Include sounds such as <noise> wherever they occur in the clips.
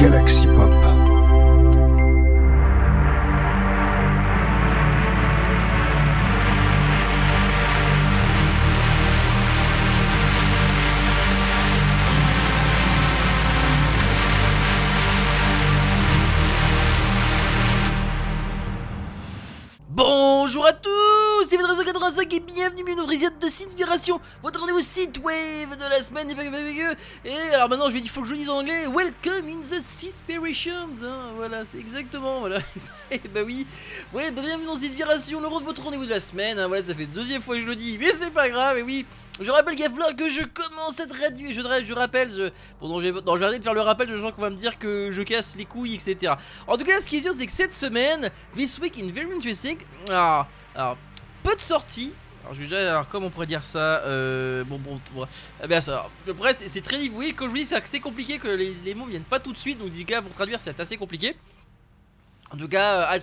Galaxy synthwave de la semaine. Et alors maintenant, je vais il faut que je dise en anglais, Welcome in the Sinspirations. Hein, voilà, c'est exactement, voilà. <laughs> et bah oui, ouais, bienvenue dans Sinspiration, le de votre rendez-vous de la semaine. Hein, voilà, ça fait deuxième fois que je le dis, mais c'est pas grave, et oui. Je rappelle qu'il va que je commence cette radio. Je, je rappelle, je, bon, arrêter de faire le rappel de gens qui vont me dire que je casse les couilles, etc. En tout cas, ce qui est sûr, c'est que cette semaine, this week in very interesting, alors, alors peu de sorties. Alors, je comment on pourrait dire ça euh, Bon, bon, bon bien, ça, après, c'est très, oui, comme je vous dis, c'est compliqué que les, les mots viennent pas tout de suite. Donc, du cas, pour traduire, c'est assez compliqué. En tout cas, uh,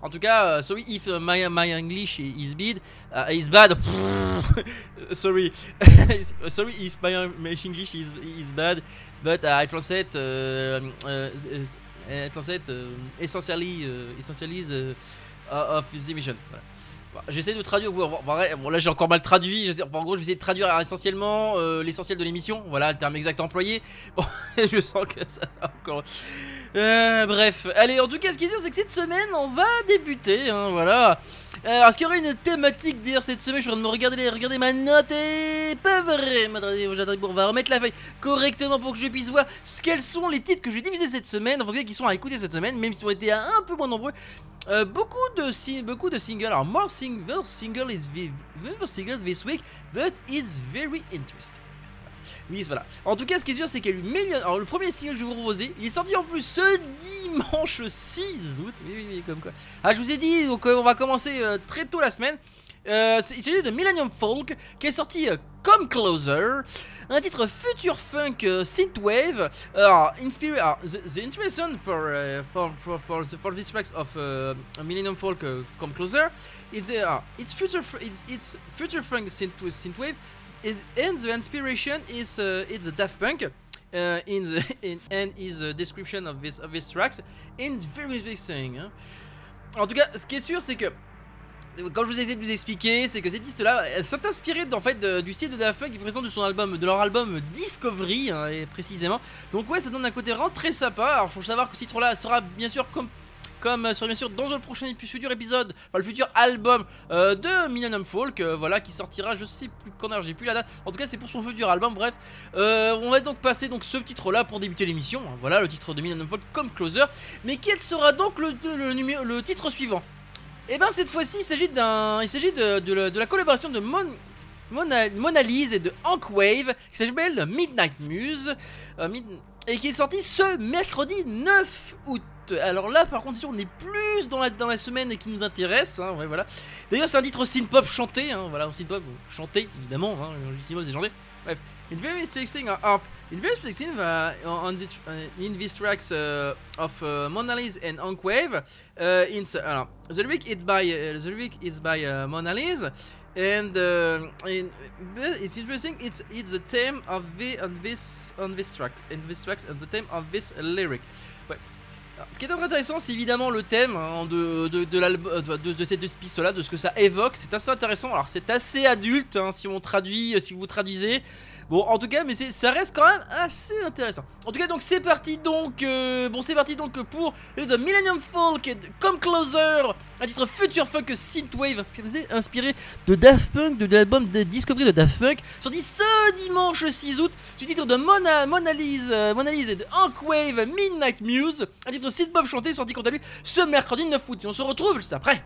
en tout cas, uh, sorry if my my English is bad, uh, bad. <laughs> sorry, <laughs> sorry if my English is is bad, but I translate, I translate essentially, essentially of this mission. J'essaie de traduire. Bon, là, j'ai encore mal traduit. En gros, je vais essayer de traduire essentiellement l'essentiel de l'émission. Voilà le terme exact employé. <laughs> Bon, <laughs> je sens que ça encore. Euh, bref, allez, en tout cas, ce qui est sûr, c'est que cette semaine, on va débuter, hein, voilà. Euh, alors, est-ce qu'il y aurait une thématique d'ailleurs cette semaine? Je suis en train de me regarder, regarder ma note et pas vrai. On va remettre la feuille correctement pour que je puisse voir quels sont les titres que je vais diffuser cette semaine, enfin, qui sont à écouter cette semaine, même si ont été un peu moins nombreux. Euh, beaucoup de beaucoup de singles. Alors, more single single is single this week, but it's very interesting. Oui, voilà. En tout cas, ce qui est sûr, c'est a eu million... Alors, le premier single que je vais vous proposer, il est sorti en plus ce dimanche 6 août. Oui, oui, oui, comme quoi. Ah, je vous ai dit, donc euh, on va commencer euh, très tôt la semaine. Euh, il s'agit de Millennium Folk qui est sorti Come Closer, un titre future funk synthwave. Alors, inspiré, the, inspiration for, for, for, for, for this tracks of Millennium Folk Come Closer, it's, it's future it's, it's future funk synth, synthwave is and the inspiration is uh, it's Daft Punk uh, in the <laughs> description of this of this tracks and very interesting. Hein. En tout cas, ce qui est sûr, c'est que quand je vous ai de vous expliquer, c'est que cette piste-là, elle s'est inspirée en fait du style de Daft Punk qui présente de son album, de leur album Discovery, hein, précisément. Donc ouais, ça donne un côté vraiment très sympa. Alors faut savoir que ce titre-là sera bien sûr comme comme euh, bien sûr dans le prochain futur épisode, enfin le futur album euh, de Millennium Folk, euh, voilà, qui sortira, je sais plus quand j'ai plus la date. En tout cas, c'est pour son futur album. Bref, on va donc passer donc ce titre-là pour débuter l'émission. Hein, voilà, le titre de Millennium Folk comme closer. Mais quel sera donc le, le, titre suivant? Eh bien cette fois-ci, il s'agit d'un, il s'agit de, de, la collaboration de Mon Mona, Lise et de Hank Wave qui s'appelle Midnight Muse et qui est sorti ce mercredi 9 août. Alors là, par contre, on est plus dans la, dans la semaine qui nous intéresse. Hein, ouais, voilà. D'ailleurs, c'est un titre synth-pop chanté. Hein, voilà, synth-pop chanté, évidemment. Hein, c'est chanté. Bref. In very interesting of in very interesting uh, on the uh, in these tracks uh, of uh, Mona Lisa and Ankwave. Uh, in uh, the lyric is by uh, the lyric is by uh, Mona Lisa, and uh, it's interesting. It's it's the theme of the on this on this track in this tracks and the theme of this lyric. Ce qui est intéressant, c'est évidemment le thème hein, de, de, de, de, de, cette piste-là, de ce que ça évoque. C'est assez intéressant. Alors, c'est assez adulte hein, si on traduit, si vous traduisez. Bon, en tout cas, mais ça reste quand même assez intéressant. En tout cas, donc c'est parti donc. Euh, bon, c'est parti donc pour The Millennium Folk Come Closer, un titre future funk synthwave inspiré, inspiré de Daft Punk, de l'album de Discovery de Daft Punk, sorti ce dimanche 6 août, du titre de Mona, Mona Lisa, Mona de Wave Midnight Muse, un titre synth-pop chanté sorti quant à lui ce mercredi 9 août. Et on se retrouve juste après.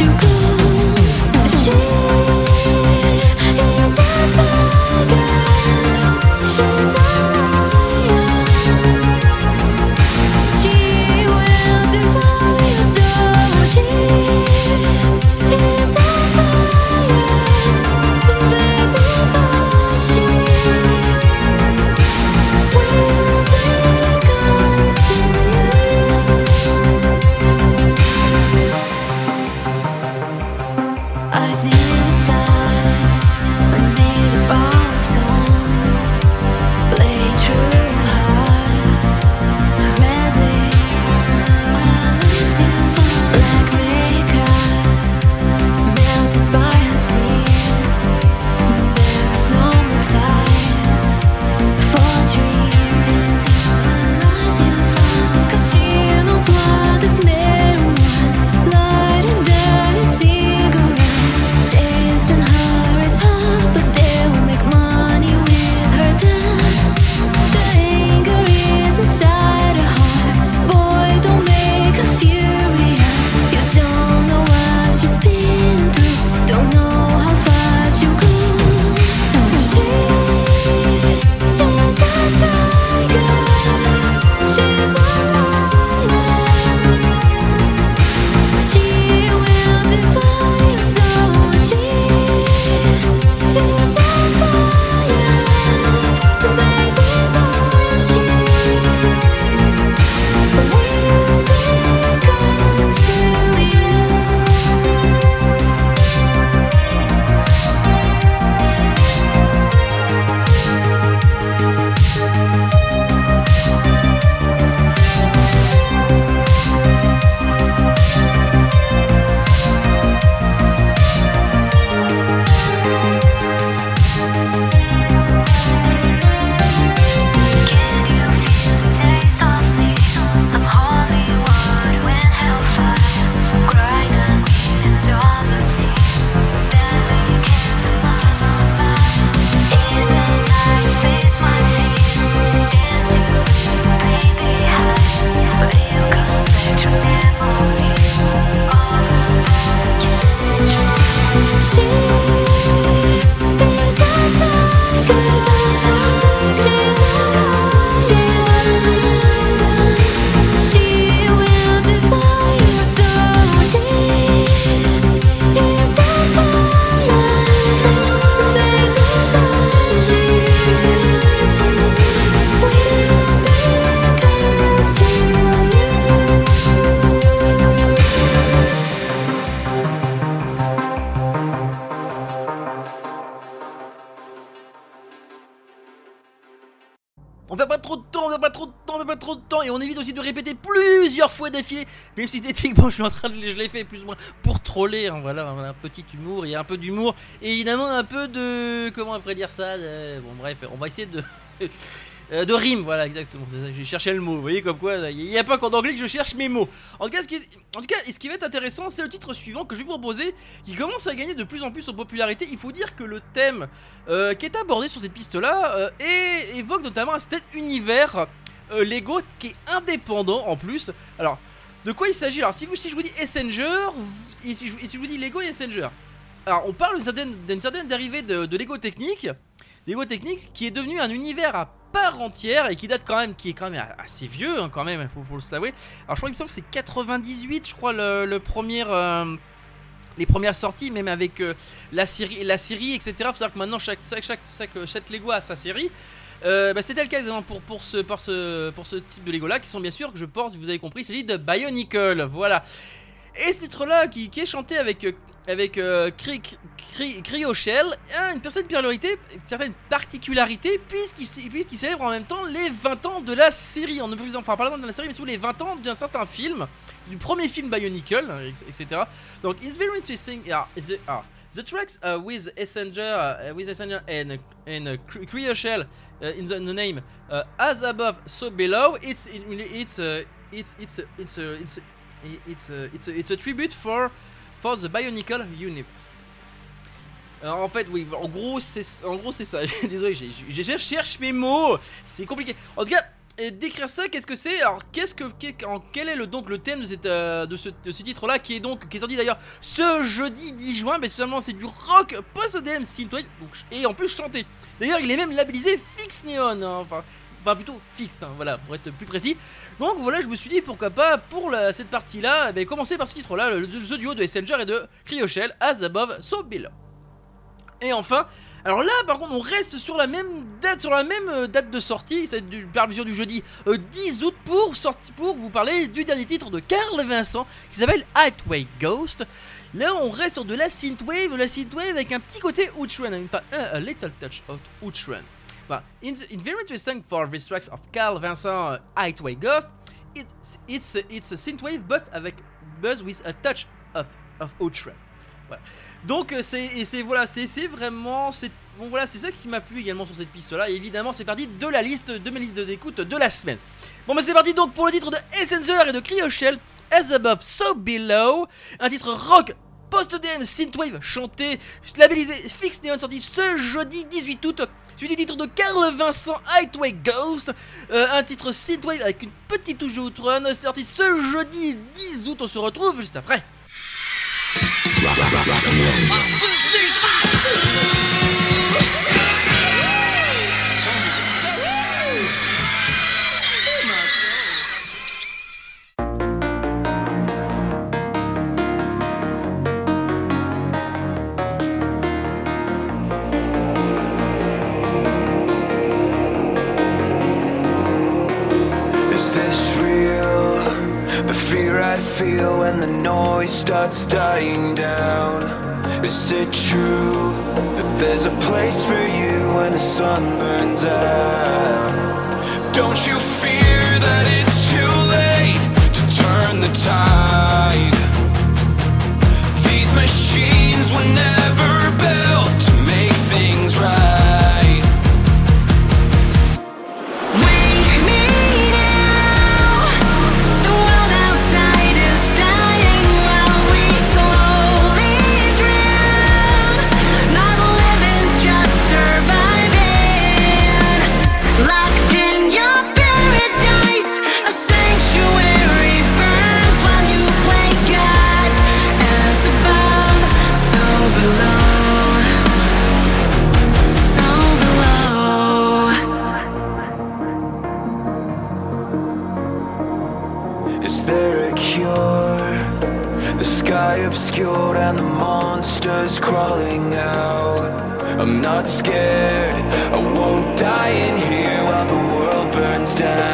you même si techniquement <laughs> je suis en train de, je l'ai fait plus ou moins pour troller, hein, voilà, un petit humour, il y a un peu d'humour, et évidemment un peu de, comment pourrait dire ça, bon bref, on va essayer de... <laughs> Euh, de rime, voilà, exactement. J'ai cherché le mot. Vous voyez, comme quoi, il n'y a pas qu'en anglais que je cherche mes mots. En tout cas, ce qui, en tout cas, ce qui va être intéressant, c'est le titre suivant que je vais vous proposer, qui commence à gagner de plus en plus en popularité. Il faut dire que le thème euh, qui est abordé sur cette piste-là euh, évoque notamment un certain univers Lego qui est indépendant en plus. Alors, de quoi il s'agit Alors, si, vous, si je vous dis Essenger, si, si, je vous dis Lego et Essenger, alors on parle d'une certaine, certaine, dérivée de, Lego Technique. Lego Techniques qui est devenu un univers à part entière et qui date quand même, qui est quand même assez vieux hein, quand même, faut, faut le savoir. Alors je crois qu'il me semble que c'est 98, je crois le, premier. Euh, les premières sorties, même avec euh, la série, la série, etc. Faut savoir que maintenant chaque, chaque, chaque, chaque, Lego a sa série. Euh, bah, C'était le cas pour, pour, ce, pour, ce, pour ce type de Lego là, qui sont bien sûr, je pense, vous avez compris, s'agit de Bionicle. Voilà. Et ce titre là, qui, est chanté avec avec euh, Cryoshell a une certaine particularité, une certaine particularité puisqu'il célèbre en même temps les 20 ans de la série. En ne enfin pas de la série, mais sous les 20 ans d'un certain film, du premier film Bionicle, etc. Donc, it's very interesting. Uh, the tracks uh, with Essenger, uh, with Essenger and and uh, Cryoshell uh, in the, in the name uh, as above, so below. It's it's uh, it's it's it's it's it's it's it's a tribute for for the Bionicle Universe. Alors en fait, oui, en gros, c'est en gros c'est ça. <laughs> Désolé, je cherche mes mots. C'est compliqué. En tout cas, décrire ça, qu'est-ce que c'est? Alors qu'est-ce que quel est le donc le thème euh, de ce, titre-là qui est donc qui est sorti d'ailleurs ce jeudi 10 juin, mais seulement c'est du rock post-DM synthwave et en plus chanté. D'ailleurs, il est même labellisé Fix Neon. Hein, enfin, plutôt fixe, hein, voilà, pour être plus précis. Donc voilà, je me suis dit pourquoi pas pour cette partie-là, eh commencer par ce titre-là, le, duo de Essenger et de Cryoshell, As Above, So Below. Et enfin, alors là, par contre, on reste sur la même date, sur la même euh, date de sortie, c'est du permission du jeudi 10 euh, août pour, pour vous parler du dernier titre de Carl Vincent qui s'appelle Highway Ghost. Là, on reste sur de la synthwave, de la synthwave avec un petit côté Outrun, enfin un, a little touch of Outrun. But in, in very interesting for this tracks of Carl Vincent Highway Ghost, it's it's it's a synthwave avec buzz with a touch of of Outrun. Donc euh, c'est voilà c'est vraiment c'est bon c'est ça qui m'a plu également sur cette piste là. évidemment c'est parti de la liste de mes listes d'écoute de la semaine. Bon bah c'est parti donc pour le titre de Essencer et de Cryoshell, As Above So Below, un titre rock post-DM synthwave chanté, labellisé Fix Neon sorti ce jeudi 18 août suivi du titre de Carl Vincent Highway Ghost, euh, un titre synthwave avec une petite touche de outrun, sorti ce jeudi 10 août, on se retrouve juste après. rock, rock, rock, rock and roll. When the noise starts dying down? Is it true that there's a place for you when the sun burns out? Don't you fear that it's too late to turn the tide? These machines were never built to make things right. Just crawling out. I'm not scared, I won't die in here while the world burns down.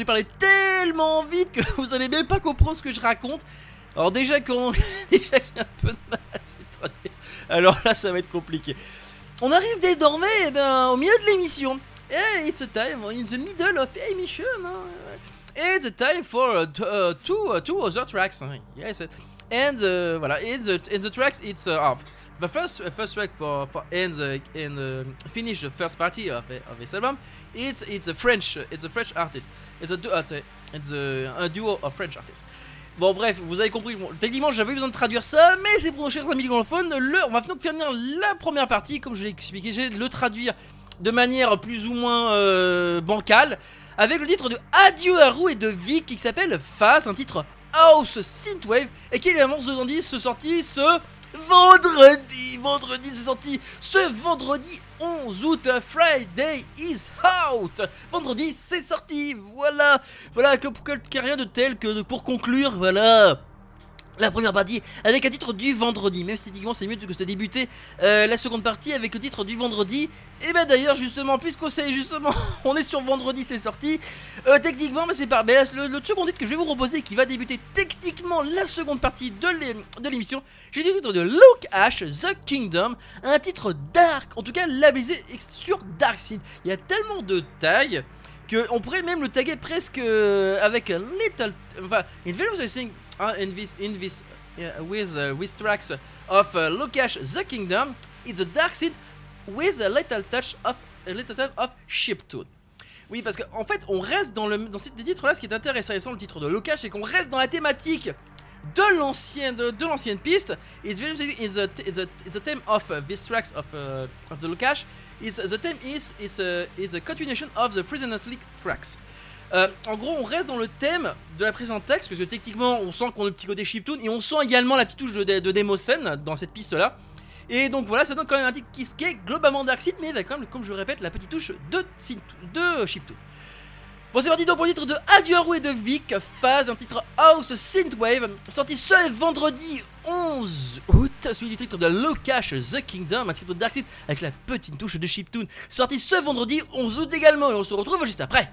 Vais parler tellement vite que <laughs> vous allez même pas comprendre ce que je raconte. Alors déjà quand <laughs> déjà j'ai un peu de mal. <laughs> Alors là ça va être compliqué. On arrive désormais eh ben, au milieu de l'émission. Yeah, it's a time in the middle of emission. Hein. It's a time for uh, uh, two, uh, two other tracks. Hein. Yes. And uh, voilà, in the, the tracks, it's uh, the first uh, first track for for and the and uh, finish the first party of, this album. It's it's a French it's a French artist. It's a uh, it's a, duo of French artists. Bon bref, vous avez compris. Bon, techniquement, j'avais besoin de traduire ça, mais c'est pour nos chers amis anglophones. Le, on va donc faire venir la première partie, comme je l'ai expliqué, j'ai le traduire de manière plus ou moins euh, bancale, avec le titre de Adieu à Roux et de Vic qui s'appelle Phase, un titre House Synthwave, et qui est évidemment The Dandy se sorti ce vendredi. Vendredi, c'est sorti ce vendredi 11 août. Friday is out. Vendredi, c'est sorti. Voilà. Voilà, que, que, que rien de tel que pour conclure, voilà la première partie avec un titre du vendredi. Même si techniquement c'est mieux que de débuter euh, la seconde partie avec le titre du vendredi. Et ben d'ailleurs justement, puisqu'on sait justement, <laughs> on est sur vendredi, c'est sorti. Euh, techniquement, mais c'est pas. Ben, le, le, second titre que je vais vous proposer, qui va débuter techniquement la seconde partie de l'émission, j'ai le titre de Look Ash The Kingdom, un titre dark, en tout cas labellisé sur Darkseid. Il y a tellement de tags qu'on pourrait même le taguer presque euh, avec un little. Enfin, in thing in this in this uh, with uh, with tracks of uh, Lukash the Kingdom, it's a dark seed with a little touch of a little touch of chiptune. Oui, parce qu'en en fait, on reste dans le dans ces titres-là. Ce qui est intéressant, le titre de Lukash, c'est qu'on reste dans la thématique de l'ancienne de, l'ancienne piste. It's very it's a it's a theme of uh, these tracks of uh, of the Lukash. It's the theme is it's a it's a continuation of the Prisoners League tracks. Euh, en gros, on reste dans le thème de la prise en texte, parce que techniquement, on sent qu'on a le petit côté chiptune, et on sent également la petite touche de, de, dans cette piste-là. Et donc voilà, ça donne quand même un titre qui se est globalement Darkseid, mais avec quand même, comme je répète, la petite touche de, de chiptune. Bon, c'est parti donc pour le titre de Adieu et de Vic, phase, un titre House Synthwave, sorti ce vendredi 11 août, suivi du titre de Locash The Kingdom, un titre de Darkseid avec la petite touche de chiptune, sorti ce vendredi 11 août également, et on se retrouve juste après.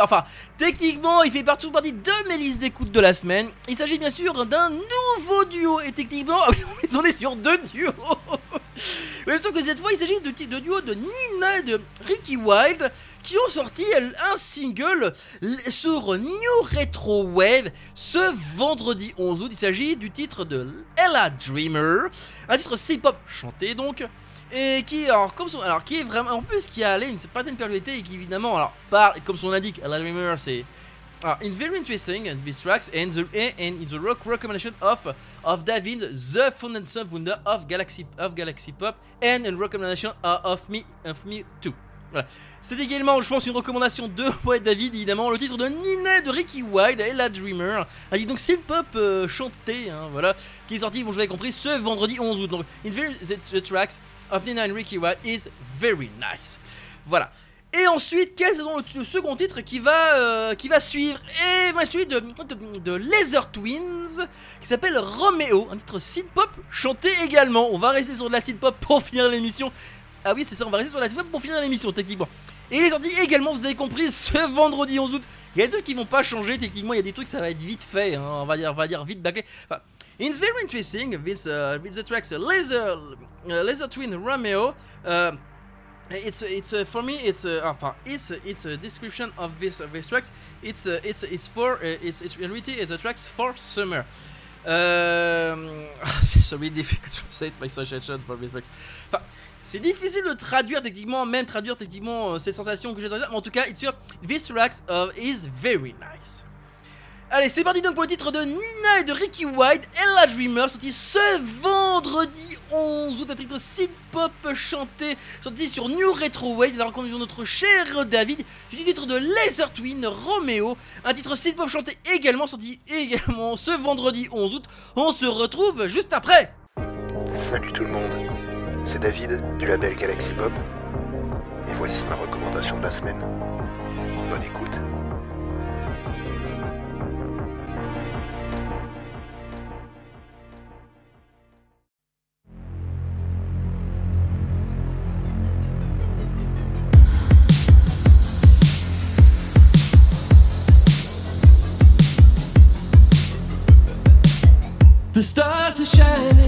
Enfin, techniquement, il fait partie de mes listes d'écoute de la semaine. Il s'agit bien sûr d'un nouveau duo. Et techniquement, <laughs> ah on est sur deux duos <laughs> Même sûr que cette fois, il s'agit de, de duo de Nina et de Ricky Wild qui ont sorti un single sur New Retro Wave ce vendredi 11 août. Il s'agit du titre de Ella Dreamer, un titre C-pop chanté donc, et qui alors comme son alors qui est vraiment en plus qui a allé une certaine périodité et qui évidemment alors par comme son indique Ella Dreamer c'est alors, it's very interesting these tracks and the and it's a rock recommendation of of David the founder founder of Galaxy of Galaxy Pop and a recommendation of me of me too voilà. C'est également, je pense, une recommandation de <laughs> ouais, David, évidemment, le titre de Nina de Ricky Wild, Ella Dreamer. a dit donc synth pop euh, chanté, hein, voilà, qui est sorti, bon, je l'avais compris, ce vendredi 11 août. Donc, in very, the, the tracks of Nina and Ricky is very nice. Voilà. Et ensuite, quel est le, second titre qui va, euh, qui va suivre? Et ben, celui de, de, de Laser Twins, qui s'appelle Romeo, un titre synth pop chanté également. On va rester sur de la synth pop pour <laughs> finir l'émission. Ah oui, c'est ça, on va rester sur la synth pop pour finir l'émission, techniquement. Et il est sorti également, vous avez compris, <laughs> ce vendredi 11 août. Il y a des trucs qui vont pas changer, techniquement, il y a des trucs, ça va être vite fait, hein, on, va dire, on va dire vite bâclé. Enfin, it's very interesting with, uh, with the tracks uh, Laser, uh, Laser Twin Romeo. Uh, it's it's uh, for me it's uh, enfin it's it's a description of this of these tracks it's uh, it's it's for uh, it's it's in reality it's a tracks for summer. Um, <laughs> c'est really difficult to say my suggestion for these tracks. Enfin c'est difficile de traduire techniquement même traduire techniquement euh, cette sensation que j'ai mais en tout cas it's your this tracks uh, is very nice Allez, c'est parti donc pour le titre de Nina et de Ricky White, Ella Dreamer, sorti ce vendredi 11 août, un titre synth pop chanté, sorti sur New Retro Wave, la rencontre de notre cher David, du titre de Laser Twin, Romeo, un titre synth pop chanté également, sorti également ce vendredi 11 août. On se retrouve juste après. Salut tout le monde, c'est David du label Galaxy Pop, et voici ma recommandation de la semaine. Bonne écoute. stars are shining.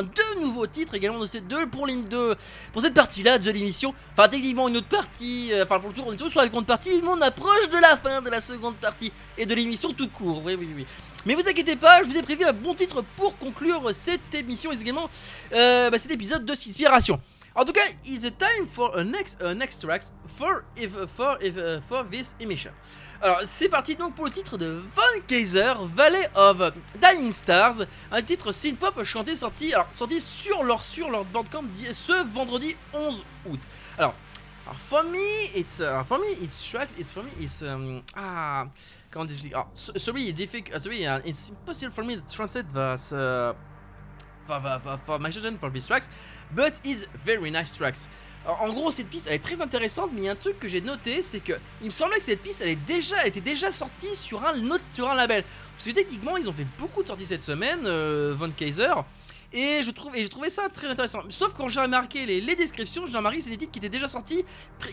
Deux nouveaux titres également de ces deux pour, de- pour cette partie-là de l'émission. Enfin techniquement une autre partie, euh, enfin pour le tour on est toujours sur la seconde partie, mais on approche de la fin de la seconde partie et de l'émission tout court. Oui oui oui. Mais vous inquiétez pas, je vous ai prévu un bon titre pour conclure cette émission et également euh, bah, cet épisode de Inspiration. En tout cas, it's time for a next, a next track for, if, for, if, uh, for this emission. Alors, c'est parti donc pour le titre de Van Kaiser, Valley of Dying Stars, un titre synth-pop chanté sorti, sorti sur leur, sur leur bandcamp ce vendredi 11 août. Alors, alors, for me, it's, uh, for me, it's tracks, it's for me, it's, um, ah, comment dire, ah, so- sorry, it's difficult, sorry, it's impossible for me to translate this, uh, for, for, my suggestion for these tracks, but it's very nice tracks. En gros, cette piste elle est très intéressante, mais un truc que j'ai noté, c'est que il me semblait que cette piste elle, déjà, était déjà sortie sur un, autre, sur un label. Parce que techniquement, ils ont fait beaucoup de sorties cette semaine, euh, Von Kaiser. Et je trouve, ça très intéressant. Sauf quand j'ai remarqué les, descriptions, j'ai remarqué que c'est des titres qui étaient déjà sortis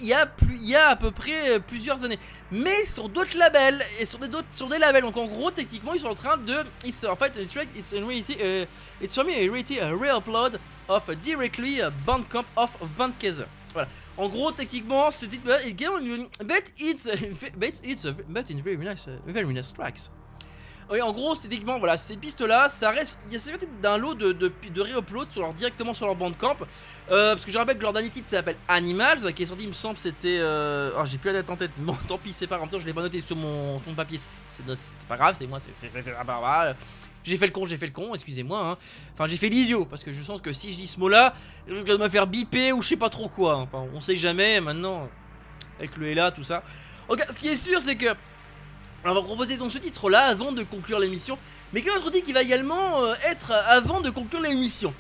il y a, plus, il y a à peu près euh, plusieurs années. Mais sur d'autres labels et sur des, sur des labels. Donc en gros, techniquement, ils sont en train de. Ils, en fait, le track, it's in reality, uh, it's me a reality a re-upload of directly Bandcamp of Van Kaiser. Voilà. En gros, techniquement, ce titre, <laughs> but it's, but it's, but in very nice, uh, very nice tracks. Oui, en gros, c'est techniquement, voilà, cette piste-là, ça reste. Il y a ça fait d'un lot de, de, de re-upload sur leur, directement sur leur bandcamp. Euh, parce que je rappelle que leur dernier titre s'appelle Animals, qui est sorti, il me semble, c'était. Euh... Oh, j'ai plus la date en tête. <laughs> Bon, tant pis, c'est pas grave. Temps, je l'ai pas noté sur mon, mon papier. C'est pas grave, c'est moi, c'est pas grave. J'ai fait le con, j'ai fait le con, excusez-moi. hein. Enfin, j'ai fait l'idiot, parce que je sens que si je dis ce mot-là, je risque de me faire biper ou je sais pas trop quoi. Enfin, on sait jamais maintenant, avec le là, tout ça. Ok, ce qui est sûr, c'est que. On va proposer donc ce titre-là avant de conclure l'émission. Mais quel autre titre qui va également euh, être avant de conclure l'émission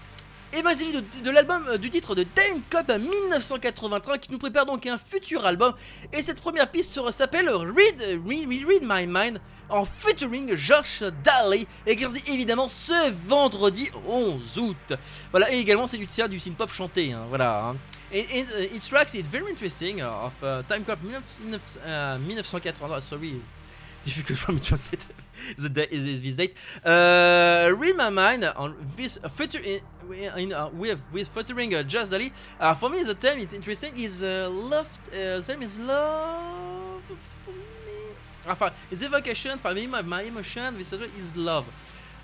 Et ben, il s'agit de, l'album euh, du titre de Time Cop 1983 qui nous prépare donc un futur album. Et cette première piste s'appelle Read, Read, Read My Mind en featuring Josh Daly et qui est sorti évidemment ce vendredi 11 août. Voilà, et également c'est du tiers du synth-pop chanté, hein, voilà. hein. Et, et, uh, it tracks it very interesting of uh, Time Cop 19, uh, 1983, sorry, difficult for me to translate <laughs> the date, this, date. Uh, read my mind on this feature in, in, uh, with with featuring uh, Just Daly. Uh, for me, the theme is interesting. Is uh, love. Uh, the is love for me. Enfin, it's evocation. For me, my, my emotion. This is love.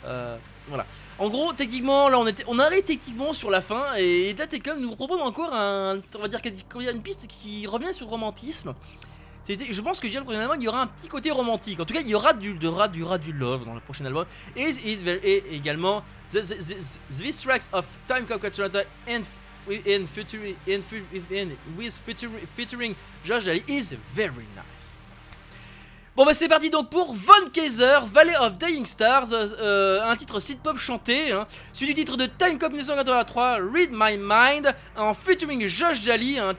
Euh, voilà. En gros, techniquement, là, on était, on arrive techniquement sur la fin et Datecom nous propose encore un, on va dire une piste qui revient sur le romantisme. Je pense que déjà le prochain album, il y aura un petit côté romantique. En tout cas, il y aura du, de, du, ra- du love dans le prochain album. Et, et- également, the, the, the, These Tracks of Time Sonata and, and, featuring, and, and with featuring, featuring Josh Daly is very nice. Bon bah c'est parti donc pour Von Kaiser, Valley of Dying Stars, euh, euh, un titre synth pop chanté, hein, suivi du titre de Time Cop 1983, Read My Mind, en featuring Josh Jali, hein,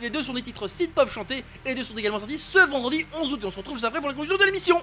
les deux sont des titres synth pop chantés et deux sont également sortis ce vendredi 11 août. Et on se retrouve juste après pour la conclusion de l'émission.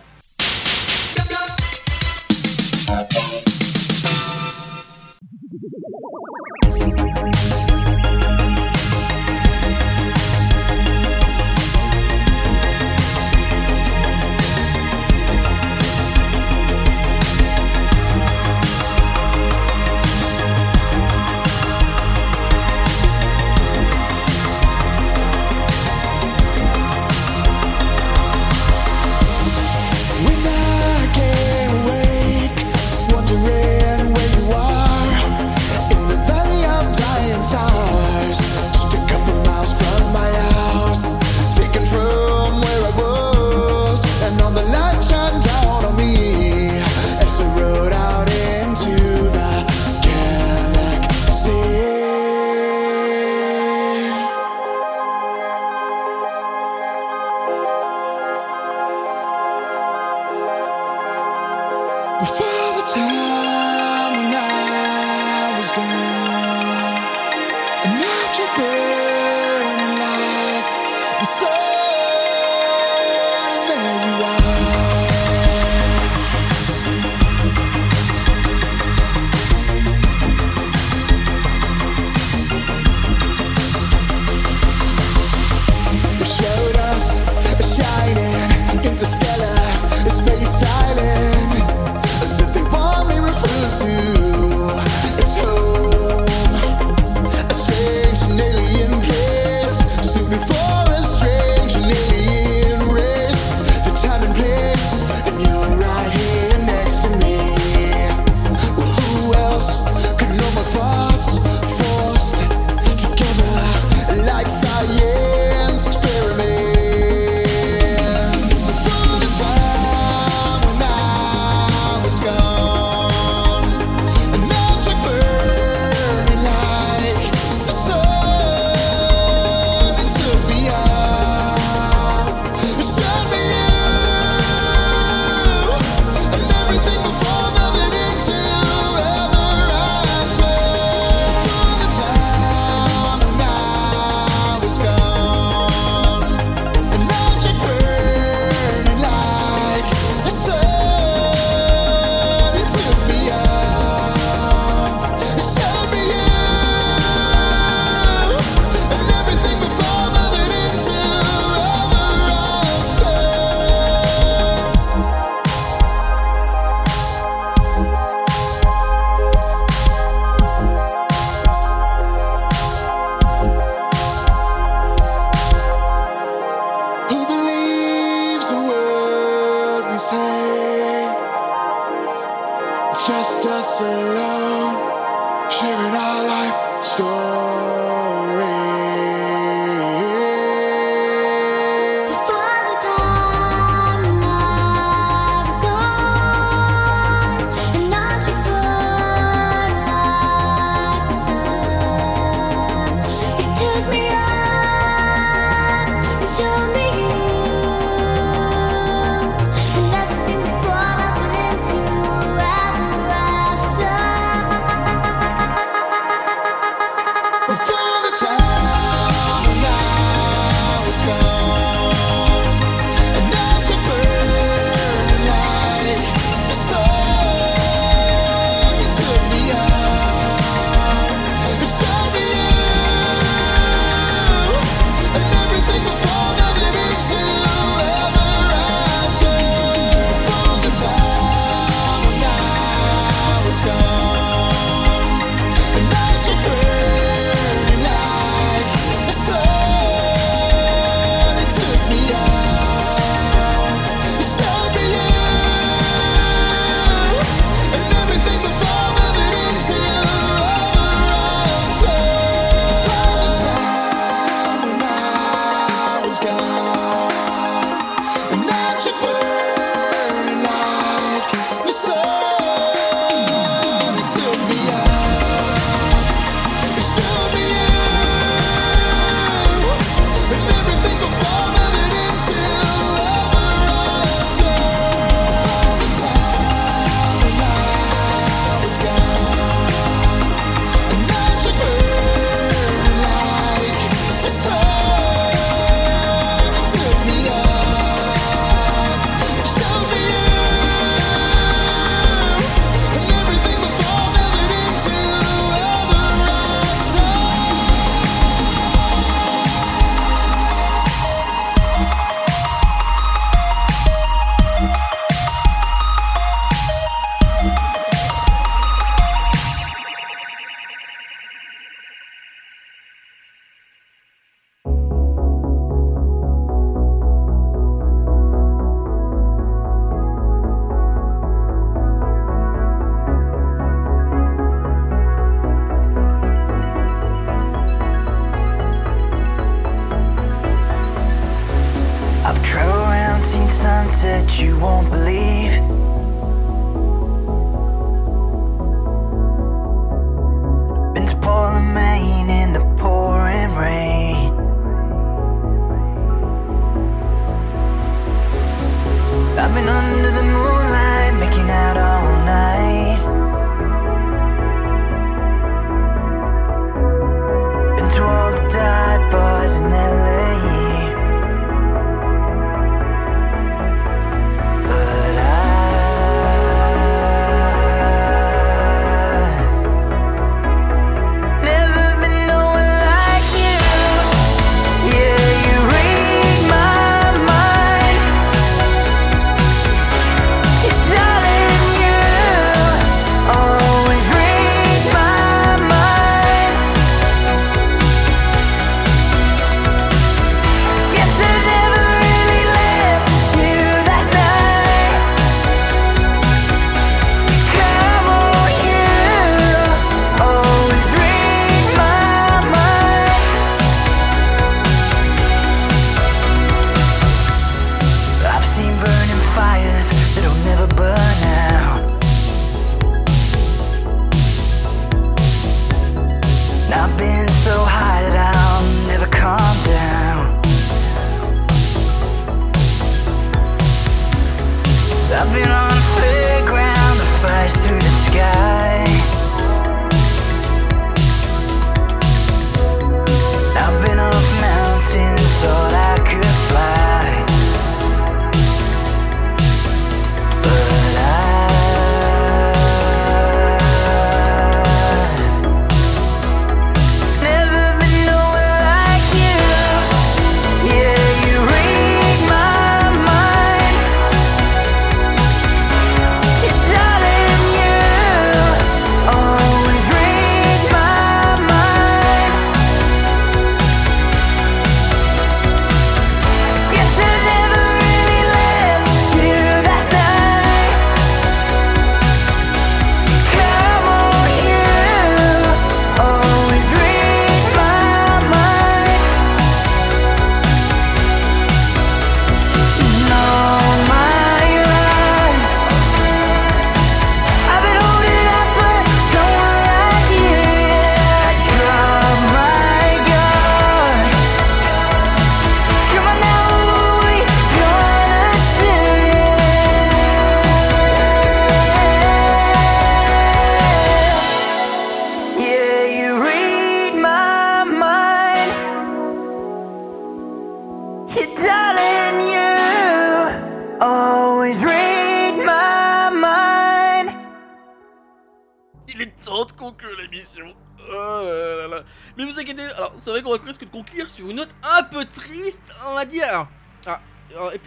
Une note un peu triste, on va dire.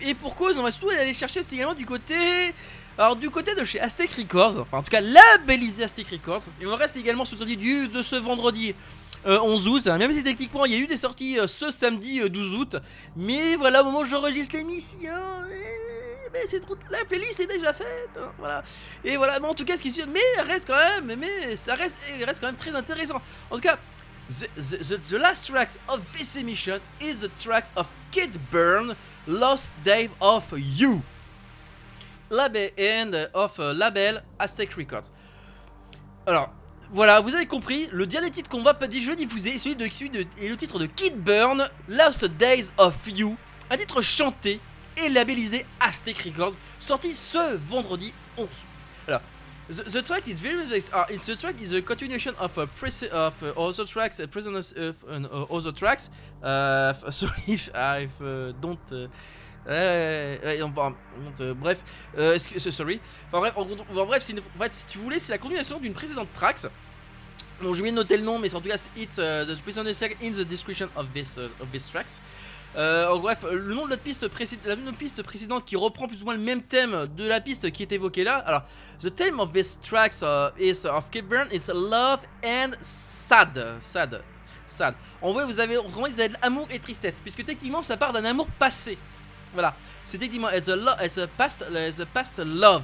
Et, pour cause, on va surtout aller chercher également du côté. Alors du côté de chez Aztec Records, enfin en tout cas labellisé Aztec Records, et on reste également sur le du de ce vendredi euh, 11 août, même si techniquement il y a eu des sorties euh, ce samedi euh, 12 août, mais voilà au moment où j'enregistre l'émission, eh, mais c'est trop la playlist est déjà faite, hein, voilà. Et voilà, mais en tout cas ce qui sûr, mais reste quand même, mais ça reste, reste quand même très intéressant. En tout cas, The, last tracks of this emission is the tracks of Kid Burn, Lost Day of You. Label and of uh, label Aztec Records. Alors, voilà, vous avez compris, le dernier titre qu'on va pas diffuser est celui de, celui de, est le titre de Kid Burn, Lost Days of You, un titre chanté et labellisé Aztec Records, sorti ce vendredi 11 août. Alors, the, track is very. Uh, it's the track is a continuation of a of uh, other tracks, uh, prisoners of uh, other tracks. Uh, <laughs> sorry if I uh, don't. Uh, euh, on va- on- euh, bref, euh, excuse- sorry. Enfin bref, en, bref, si tu voulais, c'est la continuation d'une précédente tracks. Bon, je vais noter le nom, mais en tout cas, it's uh, the prisoner sec in the description of this uh, of this tracks. Euh, en bref, le nom de la piste, la piste précédente qui reprend plus ou moins le même thème de la piste qui est évoquée là. Alors, the theme of this tracks uh, is of Kid Burn is love and sad, sad, sad. En vrai, vous avez, autrement, vous avez l'amour et tristesse, puisque techniquement, ça part d'un amour passé. Voilà, c'est techniquement it's a, lo- it's a past, it's a past love,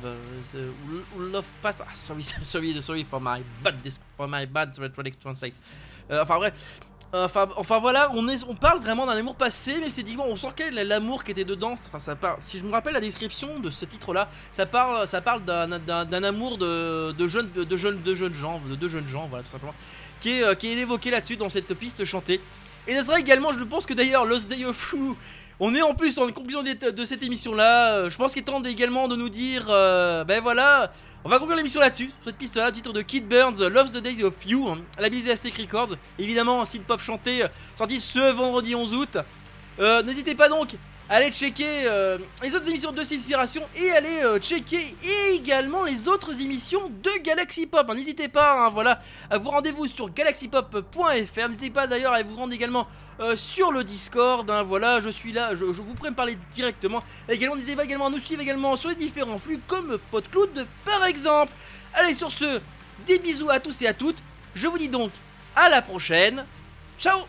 love past. Ah, sorry, <laughs> sorry, sorry for my bad, for my bad translate. Euh, enfin bref. Enfin, enfin voilà, on, parle vraiment d'un amour passé, mais c'est on sent quel l'amour qui était dedans. Enfin, si je me rappelle la description de ce titre-là, ça parle, ça parle d'un, amour de, jeunes, de de jeunes gens, de deux jeunes gens, voilà tout simplement, qui est, euh, qui est évoqué là-dessus dans cette piste chantée. Et ça sera également, je pense que d'ailleurs, Lost Day of on est en plus en conclusion de, cette émission-là. euh, Je pense qu'il est temps également de nous dire, euh, ben voilà, on va conclure l'émission là-dessus, sur cette piste-là, titre de Kid Burns, Loves the Days of You, hein, labellisé Aztec Records, évidemment, synth pop chanté, euh, sorti ce vendredi 11 août. N'hésitez pas donc à aller checker les autres émissions de Inspiration et aller euh, checker également les autres émissions de Galaxy Pop. hein. N'hésitez pas, hein, voilà, à vous rendez-vous sur galaxypop.fr. N'hésitez pas d'ailleurs à vous rendre également euh, sur le Discord. hein, voilà, je suis là, je, vous pourrais me parler directement. Également, n'hésitez pas également à nous suivre également sur les différents flux comme PodCloud par exemple. Allez, sur ce, des bisous à tous et à toutes. Je vous dis donc à la prochaine. Ciao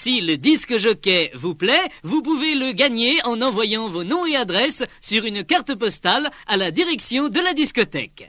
Si le disque jockey vous plaît, vous pouvez le gagner en envoyant vos noms et adresses sur une carte postale à la direction de la discothèque.